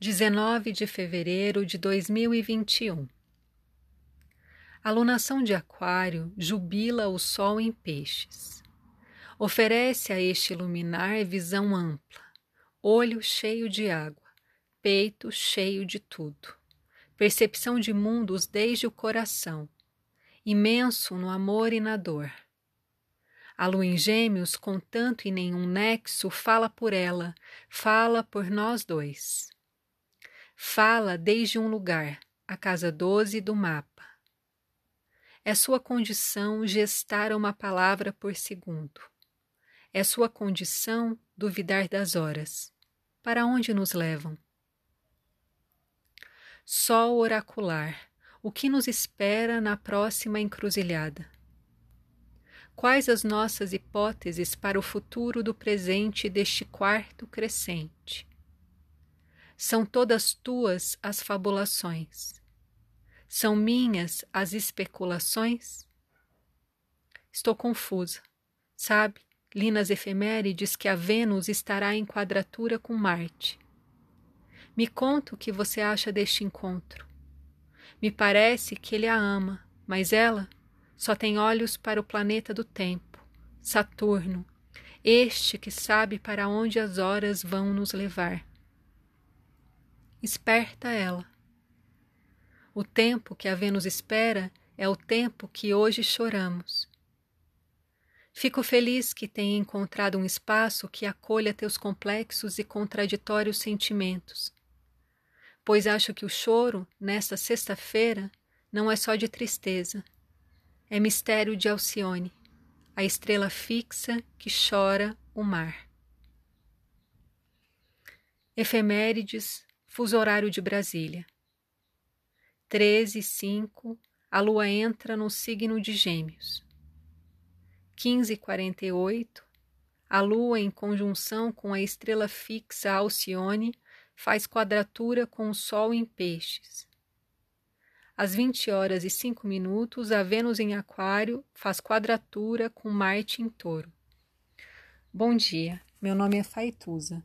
19 de fevereiro de 2021. A lunação de Aquário jubila o Sol em Peixes. Oferece a este luminar visão ampla, olho cheio de água, peito cheio de tudo, percepção de mundos desde o coração, imenso no amor e na dor. A lua em Gêmeos, com tanto e nenhum nexo, fala por ela, fala por nós dois. Fala desde um lugar, a casa 12 do mapa. É sua condição gestar uma palavra por segundo. É sua condição duvidar das horas. Para onde nos levam? Sol oracular, o que nos espera na próxima encruzilhada? Quais as nossas hipóteses para o futuro do presente deste quarto crescente? São todas tuas as fabulações. São minhas as especulações? Estou confusa. Sabe, li nas efemérides que a Vênus estará em quadratura com Marte. Me conta o que você acha deste encontro. Me parece que ele a ama, mas ela só tem olhos para o planeta do tempo, Saturno, este que sabe para onde as horas vão nos levar esperta ela. O tempo que a Vênus espera é o tempo que hoje choramos. Fico feliz que tenha encontrado um espaço que acolha teus complexos e contraditórios sentimentos, pois acho que o choro, nesta sexta-feira, não é só de tristeza, é mistério de Alcione, a estrela fixa que chora o mar. Efemérides fuso horário de Brasília. 13 e 5, a lua entra no signo de Gêmeos. 15 e 48, a lua em conjunção com a estrela fixa Alcione faz quadratura com o sol em Peixes. Às 20 horas e 5 minutos, a Vênus em Aquário faz quadratura com Marte em Touro. Bom dia, meu nome é Faituza.